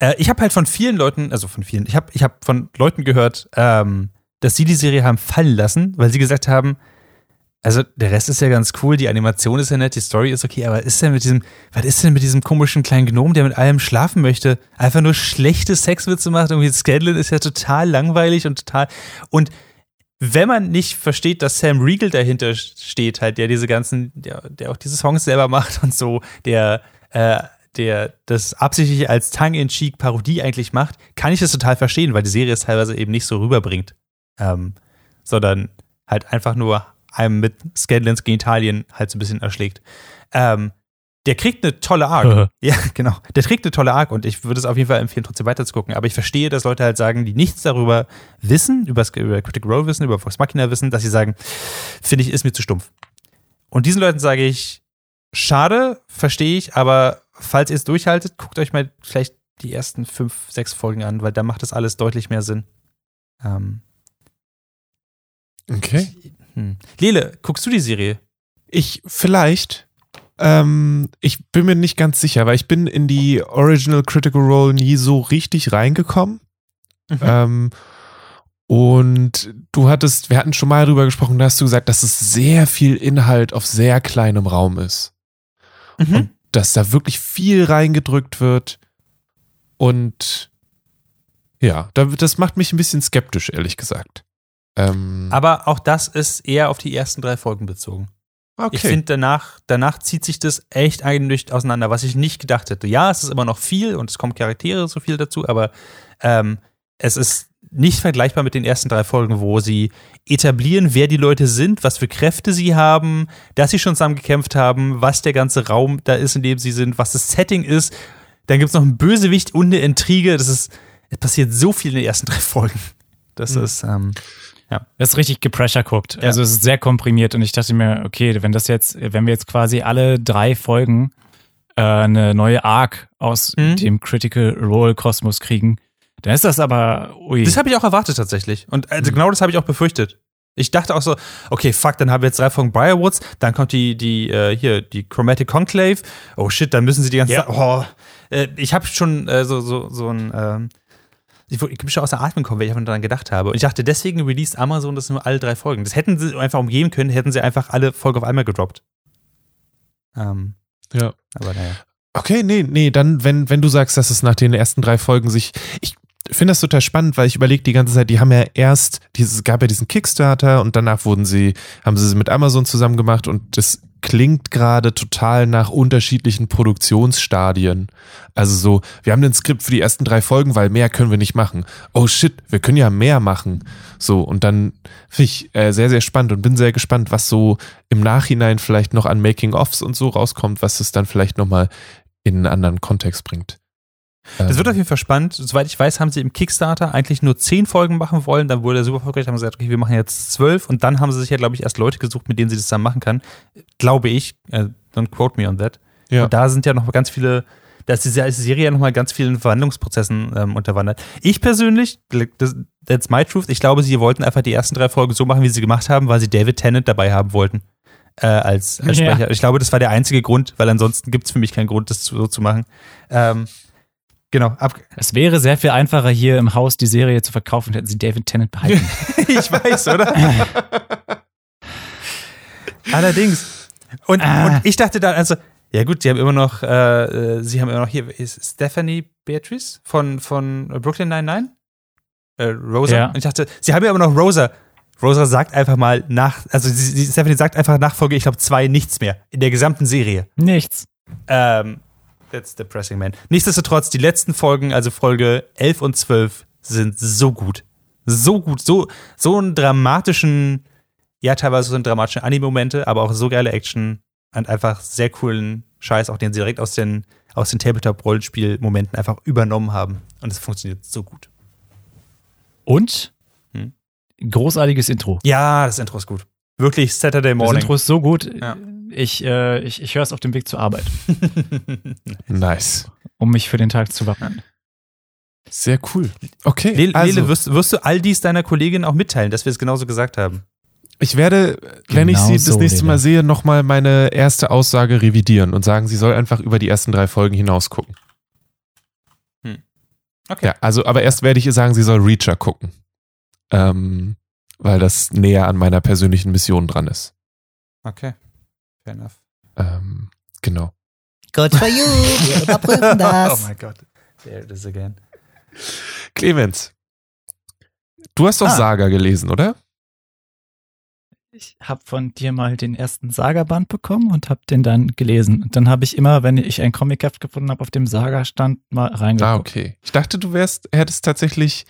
Äh, ich habe halt von vielen Leuten, also von vielen, ich habe ich hab von Leuten gehört, ähm, dass sie die Serie haben fallen lassen, weil sie gesagt haben, also der Rest ist ja ganz cool, die Animation ist ja nett, die Story ist okay, aber ist denn mit diesem, was ist denn mit diesem komischen kleinen Gnom, der mit allem schlafen möchte, einfach nur schlechte Sexwitze macht, irgendwie Scanlan ist ja total langweilig und total und wenn man nicht versteht, dass Sam Riegel dahinter steht, halt, der diese ganzen, der, der auch diese Songs selber macht und so, der, äh, der das absichtlich als Tongue-in-Cheek Parodie eigentlich macht, kann ich das total verstehen, weil die Serie es teilweise eben nicht so rüberbringt. Ähm, sondern halt einfach nur einem mit Scanlans Genitalien halt so ein bisschen erschlägt. Ähm, der kriegt eine tolle Arc. ja, genau. Der kriegt eine tolle Arc und ich würde es auf jeden Fall empfehlen, trotzdem weiterzugucken. Aber ich verstehe, dass Leute halt sagen, die nichts darüber wissen, über, über Critical Role wissen, über Vox Machina wissen, dass sie sagen, finde ich, ist mir zu stumpf. Und diesen Leuten sage ich, schade, verstehe ich, aber falls ihr es durchhaltet, guckt euch mal vielleicht die ersten fünf, sechs Folgen an, weil da macht das alles deutlich mehr Sinn. Ähm,
okay.
Ich, hm. Lele, guckst du die Serie?
Ich vielleicht. Ähm, ich bin mir nicht ganz sicher, weil ich bin in die Original Critical Role nie so richtig reingekommen. Mhm. Ähm, und du hattest, wir hatten schon mal darüber gesprochen, da hast du gesagt, dass es sehr viel Inhalt auf sehr kleinem Raum ist. Mhm. Und dass da wirklich viel reingedrückt wird. Und ja, das macht mich ein bisschen skeptisch, ehrlich gesagt.
Ähm, Aber auch das ist eher auf die ersten drei Folgen bezogen. Okay. Ich finde, danach, danach zieht sich das echt eindeutig auseinander, was ich nicht gedacht hätte. Ja, es ist immer noch viel und es kommen Charaktere so viel dazu, aber ähm, es ist nicht vergleichbar mit den ersten drei Folgen, wo sie etablieren, wer die Leute sind, was für Kräfte sie haben, dass sie schon zusammen gekämpft haben, was der ganze Raum da ist, in dem sie sind, was das Setting ist. Dann gibt es noch einen Bösewicht und eine Intrige. Das ist, es passiert so viel in den ersten drei Folgen. Das mhm. ist, ähm,
ja. Das ist richtig gepressure guckt. Ja. Also es ist sehr komprimiert und ich dachte mir, okay, wenn das jetzt, wenn wir jetzt quasi alle drei Folgen äh, eine neue Arc aus mhm. dem Critical Role Kosmos kriegen, dann ist das aber,
ui. Das habe ich auch erwartet tatsächlich. Und also mhm. genau das habe ich auch befürchtet. Ich dachte auch so, okay, fuck, dann haben wir jetzt drei Folgen Briarwoods, dann kommt die, die, äh, hier, die Chromatic Conclave. Oh shit, dann müssen sie die ganze
Ja.
Zeit. Oh, äh, ich habe schon äh, so, so, so ein. Ich, ich bin schon außer Atem gekommen, wenn ich daran gedacht habe. Und ich dachte, deswegen released Amazon das nur alle drei Folgen. Das hätten sie einfach umgehen können, hätten sie einfach alle Folgen auf einmal gedroppt. Ähm,
Ja.
aber naja.
Okay, nee, nee, dann, wenn, wenn du sagst, dass es nach den ersten drei Folgen sich. Ich finde das total spannend, weil ich überlege die ganze Zeit, die haben ja erst, dieses, gab ja diesen Kickstarter und danach wurden sie, haben sie sie mit Amazon zusammen gemacht und das klingt gerade total nach unterschiedlichen Produktionsstadien. Also so, wir haben den Skript für die ersten drei Folgen, weil mehr können wir nicht machen. Oh shit, wir können ja mehr machen. So, und dann finde ich äh, sehr, sehr spannend und bin sehr gespannt, was so im Nachhinein vielleicht noch an Making-ofs und so rauskommt, was es dann vielleicht nochmal in einen anderen Kontext bringt.
Das wird
Ähm,
auf jeden Fall spannend. Soweit ich weiß, haben sie im Kickstarter eigentlich nur zehn Folgen machen wollen. Dann wurde er super erfolgreich, haben sie gesagt, okay, wir machen jetzt zwölf. Und dann haben sie sich ja, glaube ich, erst Leute gesucht, mit denen sie das zusammen machen kann. Glaube ich. Äh, don't quote me on that.
Ja.
Und da sind ja noch ganz viele, da ist diese Serie ja noch mal ganz vielen Verhandlungsprozessen ähm, unterwandert. Ich persönlich, das, that's my truth, ich glaube, sie wollten einfach die ersten drei Folgen so machen, wie sie gemacht haben, weil sie David Tennant dabei haben wollten. Äh, als, als
Ja.
Sprecher. Ich glaube, das war der einzige Grund, weil ansonsten gibt es für mich keinen Grund, das so zu machen. Ähm, genau,
Es wäre sehr viel einfacher, hier im Haus die Serie zu verkaufen, hätten sie David Tennant behalten.
ich weiß, oder? Allerdings. Und,
Ah.
und ich dachte dann, also, ja gut, sie haben immer noch, äh, äh, sie haben immer noch hier, ist Stephanie Beatrice von, von Brooklyn 99? Äh, Rosa?
Ja.
Und ich dachte, sie haben ja immer noch Rosa. Rosa sagt einfach mal nach, also Stephanie sagt einfach nach Folge, ich glaube, zwei nichts mehr. In der gesamten Serie.
Nichts.
Ähm, that's depressing, man. Nichtsdestotrotz, die letzten Folgen, also Folge 11 und 12, sind so gut. So gut. So, so einen dramatischen, ja, teilweise so einen dramatischen Anime-Momente, aber auch so geile Action und einfach sehr coolen Scheiß, auch den sie direkt aus den, aus den Tabletop-Rollenspiel-Momenten einfach übernommen haben. Und es funktioniert so gut.
Und
Hm.
großartiges Intro.
Ja, das Intro ist gut. Wirklich Saturday
Das
Morning.
Intro ist so gut.
Ja.
Ich, äh, ich, ich höre es auf dem Weg zur Arbeit,
nice.
um mich für den Tag zu wappnen.
Sehr cool. Okay.
Lele,
also,
Lele wirst, wirst du all dies deiner Kollegin auch mitteilen, dass wir es genauso gesagt haben?
ich werde, wenn ich sie das
so,
nächste
Lele.
Mal sehe, nochmal meine erste Aussage revidieren und sagen, sie soll einfach über die ersten drei Folgen hinaus gucken.
Okay.
Ja, also, aber erst werde ich ihr sagen, sie soll Reacher gucken. Ähm, weil das näher an meiner persönlichen Mission dran ist.
Okay. Fair enough.
Ähm, genau.
Good for you. Wir überprüfen das.
Oh mein Gott. There it is again.
Clemens, du hast doch
Ah.
Saga gelesen, oder?
Ich habe von dir mal den ersten Saga-Band bekommen und habe den dann gelesen. Und dann habe ich immer, wenn ich ein Comic-Heft gefunden habe, auf dem Saga-Stand mal reingeguckt.
Ah, okay. Ich dachte, du wärst, hättest tatsächlich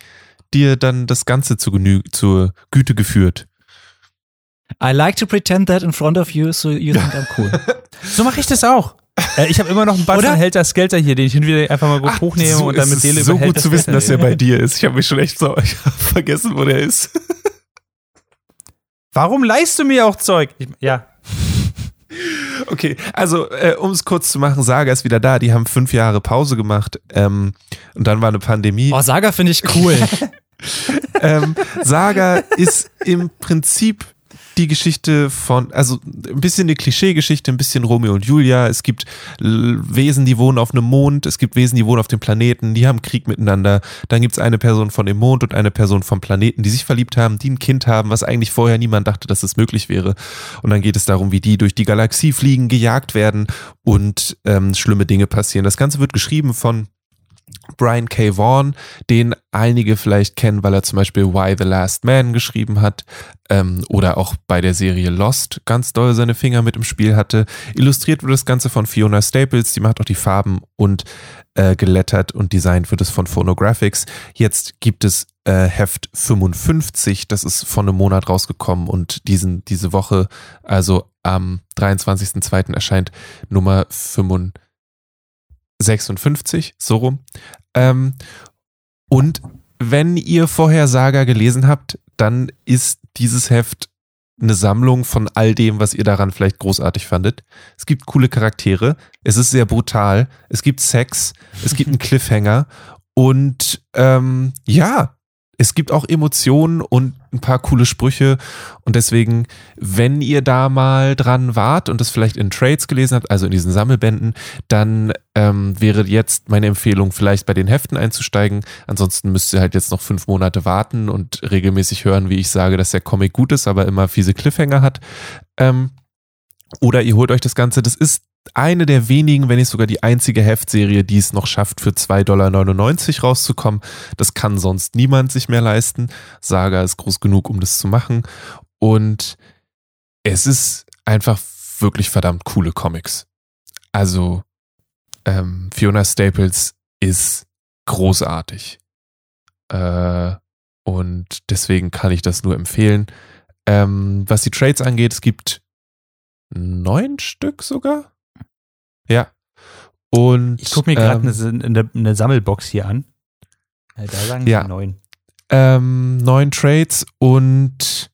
dir dann das Ganze zu genü zur Güte geführt.
I like to pretend that in front of you, so you think I'm cool.
So mache ich das auch. Äh, ich habe immer noch einen
Oder?
von Helter Skelter hier, den ich hin wieder einfach mal gut hochnehme
so,
und dann
es
mit
ist
Seele
so gut zu wissen, dass er bei dir ist. Ich habe mich schon echt so vergessen, wo der ist.
Warum leihst du mir auch Zeug? Ich, ja.
Okay, also äh, um es kurz zu machen, Saga ist wieder da. Die haben fünf Jahre Pause gemacht ähm, und dann war eine Pandemie.
Oh, Saga finde ich cool.
ähm, Saga ist im Prinzip die Geschichte von, also ein bisschen eine Klischeegeschichte, ein bisschen Romeo und Julia. Es gibt Wesen, die wohnen auf einem Mond, es gibt Wesen, die wohnen auf dem Planeten, die haben Krieg miteinander. Dann gibt es eine Person von dem Mond und eine Person vom Planeten, die sich verliebt haben, die ein Kind haben, was eigentlich vorher niemand dachte, dass es möglich wäre. Und dann geht es darum, wie die durch die Galaxie fliegen, gejagt werden und ähm, schlimme Dinge passieren. Das Ganze wird geschrieben von Brian K. Vaughan, den einige vielleicht kennen, weil er zum Beispiel Why the Last Man geschrieben hat ähm, oder auch bei der Serie Lost ganz doll seine Finger mit im Spiel hatte. Illustriert wird das Ganze von Fiona Staples, die macht auch die Farben und äh, gelettert und designt wird es von Phonographics. Jetzt gibt es äh, Heft 55, das ist vor einem Monat rausgekommen und diesen, diese Woche, also am 23.02. erscheint Nummer 55. 56, so rum. Ähm, und wenn ihr vorher Saga gelesen habt, dann ist dieses Heft eine Sammlung von all dem, was ihr daran vielleicht großartig fandet. Es gibt coole Charaktere, es ist sehr brutal, es gibt Sex, es gibt einen Cliffhanger und ähm, ja, es gibt auch Emotionen und ein paar coole Sprüche und deswegen, wenn ihr da mal dran wart und das vielleicht in Trades gelesen habt, also in diesen Sammelbänden, dann ähm, wäre jetzt meine Empfehlung, vielleicht bei den Heften einzusteigen. Ansonsten müsst ihr halt jetzt noch fünf Monate warten und regelmäßig hören, wie ich sage, dass der Comic gut ist, aber immer fiese Cliffhanger hat. Ähm, oder ihr holt euch das Ganze. Das ist eine der wenigen, wenn nicht sogar die einzige Heftserie, die es noch schafft, für 2,99 Dollar rauszukommen. Das kann sonst niemand sich mehr leisten. Saga ist groß genug, um das zu machen. Und es ist einfach wirklich verdammt coole Comics. Also ähm, Fiona Staples ist großartig. Äh, und deswegen kann ich das nur empfehlen. Ähm, was die Trades angeht, es gibt neun Stück sogar. Ja. Und
ich gucke mir gerade ähm, eine, eine, eine, Sammelbox hier an.
Da sagen ja. neun. Ähm, neun Trades und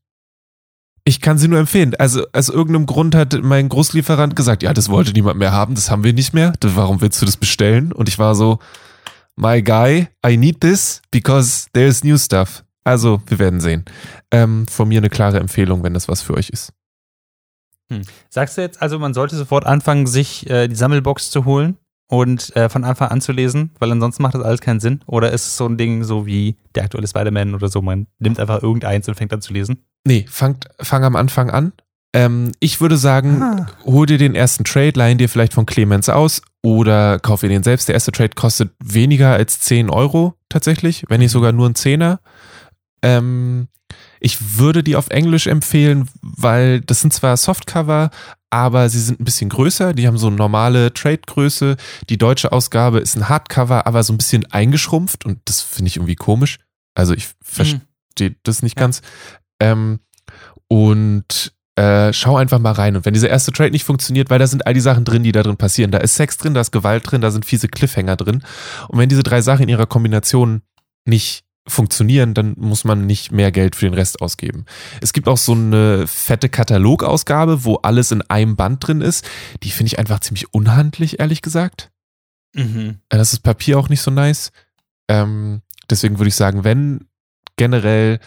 ich kann sie nur empfehlen. Also aus irgendeinem Grund hat mein Großlieferant gesagt, ja, das wollte niemand mehr haben, das haben wir nicht mehr. Warum willst du das bestellen? Und ich war so, my guy, I need this because there's new stuff. Also, wir werden sehen. Ähm, von mir eine klare Empfehlung, wenn das was für euch ist.
Hm. Sagst du jetzt also, man sollte sofort anfangen, sich äh, die Sammelbox zu holen und äh, von Anfang an zu lesen, weil ansonsten macht das alles keinen Sinn? Oder ist es so ein Ding so wie der aktuelle Spider-Man oder so, man nimmt einfach irgendeins und fängt an zu lesen?
Nee, fangt, fang am Anfang an. Ähm, ich würde sagen, ah. hol dir den ersten Trade, leih dir vielleicht von Clemens aus oder kauf dir den selbst. Der erste Trade kostet weniger als 10 Euro tatsächlich, wenn nicht sogar nur ein Zehner. Ähm, ich würde die auf Englisch empfehlen, weil das sind zwar Softcover, aber sie sind ein bisschen größer. Die haben so eine normale Trade-Größe. Die deutsche Ausgabe ist ein Hardcover, aber so ein bisschen eingeschrumpft und das finde ich irgendwie komisch. Also ich verstehe mhm. das nicht ja. ganz. Ähm, und äh, schau einfach mal rein. Und wenn dieser erste Trade nicht funktioniert, weil da sind all die Sachen drin, die da drin passieren. Da ist Sex drin, da ist Gewalt drin, da sind fiese Cliffhanger drin. Und wenn diese drei Sachen in ihrer Kombination nicht funktionieren, dann muss man nicht mehr Geld für den Rest ausgeben. Es gibt auch so eine fette Katalogausgabe, wo alles in einem Band drin ist. Die finde ich einfach ziemlich unhandlich, ehrlich gesagt. Mhm. Äh, das ist Papier auch nicht so nice. Ähm, deswegen würde ich sagen, wenn generell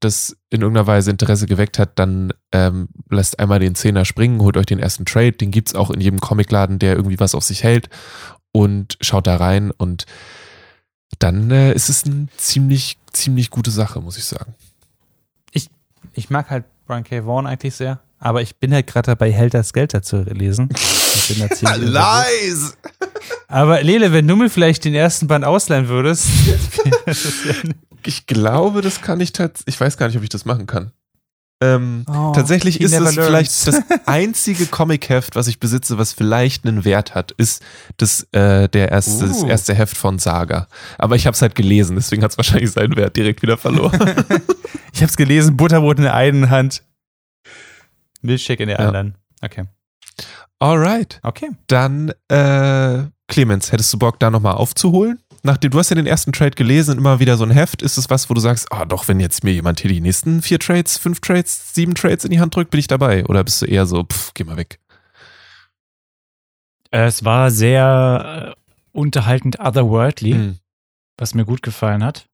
das in irgendeiner Weise Interesse geweckt hat, dann ähm, lasst einmal den Zehner springen, holt euch den ersten Trade. Den gibt es auch in jedem Comicladen, der irgendwie was auf sich hält und schaut da rein und dann äh, ist es eine ziemlich, ziemlich gute Sache, muss ich sagen.
Ich, ich mag halt Brian K. Vaughan eigentlich sehr, aber ich bin halt gerade dabei, Helter Skelter zu lesen. Ich bin da
Lies!
Aber Lele, wenn du mir vielleicht den ersten Band ausleihen würdest.
ich glaube, das kann ich tatsächlich. Ich weiß gar nicht, ob ich das machen kann. Ähm, oh, tatsächlich ist es vielleicht das einzige Comic-Heft, was ich besitze, was vielleicht einen Wert hat, ist das, äh, der erste, uh. das erste Heft von Saga. Aber ich habe es halt gelesen, deswegen hat es wahrscheinlich seinen Wert direkt wieder verloren.
ich habe es gelesen, Butterbrot in der einen Hand, Milchshake in der ja. anderen. Okay.
Alright.
Okay.
Dann, äh, Clemens, hättest du Bock, da nochmal aufzuholen? Nachdem du hast ja den ersten Trade gelesen und immer wieder so ein Heft, ist es was, wo du sagst, ah doch, wenn jetzt mir jemand hier die nächsten vier Trades, fünf Trades, sieben Trades in die Hand drückt, bin ich dabei? Oder bist du eher so, pff, geh mal weg?
Es war sehr äh, unterhaltend otherworldly, hm. was mir gut gefallen hat.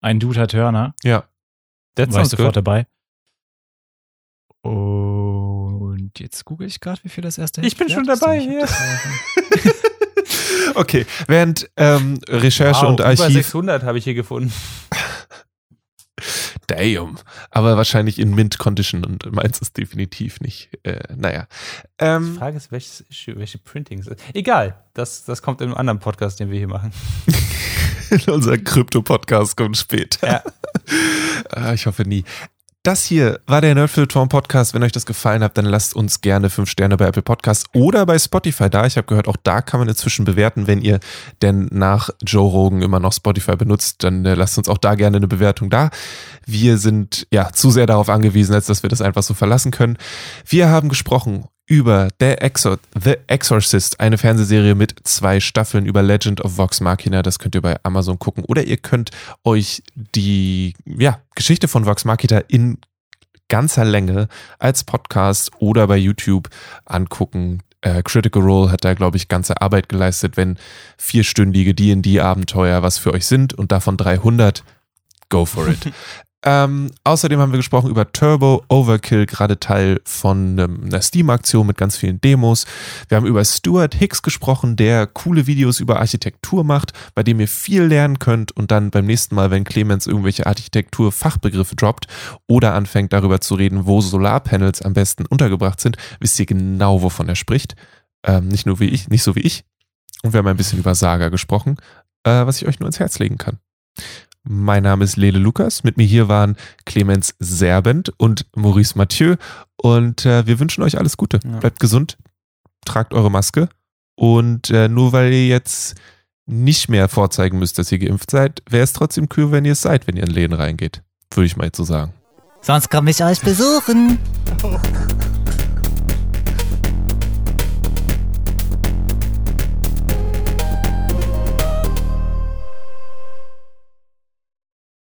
Ein Dude hat Hörner.
Ja.
Der war ich sofort good. dabei. Und jetzt google ich gerade, wie viel das erste
Heft Ich bin schon dabei hier.
Okay, während ähm, Recherche wow, und Archiv. Über
600 habe ich hier gefunden.
Damn. Aber wahrscheinlich in Mint-Condition und meins ist definitiv nicht. Äh, naja.
Ähm, Die Frage ist, welches Issue, welche Printings. Egal, das, das kommt in einem anderen Podcast, den wir hier machen.
Unser Krypto-Podcast kommt später. Ja. Ah, ich hoffe nie. Das hier war der Nerdfilter Podcast. Wenn euch das gefallen hat, dann lasst uns gerne fünf Sterne bei Apple Podcasts oder bei Spotify da. Ich habe gehört, auch da kann man inzwischen bewerten. Wenn ihr denn nach Joe Rogan immer noch Spotify benutzt, dann äh, lasst uns auch da gerne eine Bewertung da. Wir sind ja zu sehr darauf angewiesen, als dass wir das einfach so verlassen können. Wir haben gesprochen über The, Exor The Exorcist, eine Fernsehserie mit zwei Staffeln über Legend of Vox Machina. Das könnt ihr bei Amazon gucken. Oder ihr könnt euch die ja, Geschichte von Vox Machina in ganzer Länge als Podcast oder bei YouTube angucken. Äh, Critical Role hat da, glaube ich, ganze Arbeit geleistet, wenn vierstündige D&D-Abenteuer was für euch sind und davon 300, go for it. Ähm, außerdem haben wir gesprochen über Turbo Overkill, gerade Teil von ähm, einer Steam-Aktion mit ganz vielen Demos. Wir haben über Stuart Hicks gesprochen, der coole Videos über Architektur macht, bei dem ihr viel lernen könnt und dann beim nächsten Mal, wenn Clemens irgendwelche Architektur-Fachbegriffe droppt oder anfängt darüber zu reden, wo Solarpanels am besten untergebracht sind, wisst ihr genau, wovon er spricht. Ähm, nicht nur wie ich, nicht so wie ich. Und wir haben ein bisschen über Saga gesprochen, äh, was ich euch nur ins Herz legen kann. Mein Name ist Lele Lukas. Mit mir hier waren Clemens Serbent und Maurice Mathieu. Und äh, wir wünschen euch alles Gute. Ja. Bleibt gesund, tragt eure Maske. Und äh, nur weil ihr jetzt nicht mehr vorzeigen müsst, dass ihr geimpft seid, wäre es trotzdem cool, wenn ihr es seid, wenn ihr in Läden reingeht. Würde ich mal jetzt so sagen.
Sonst komme ich euch besuchen.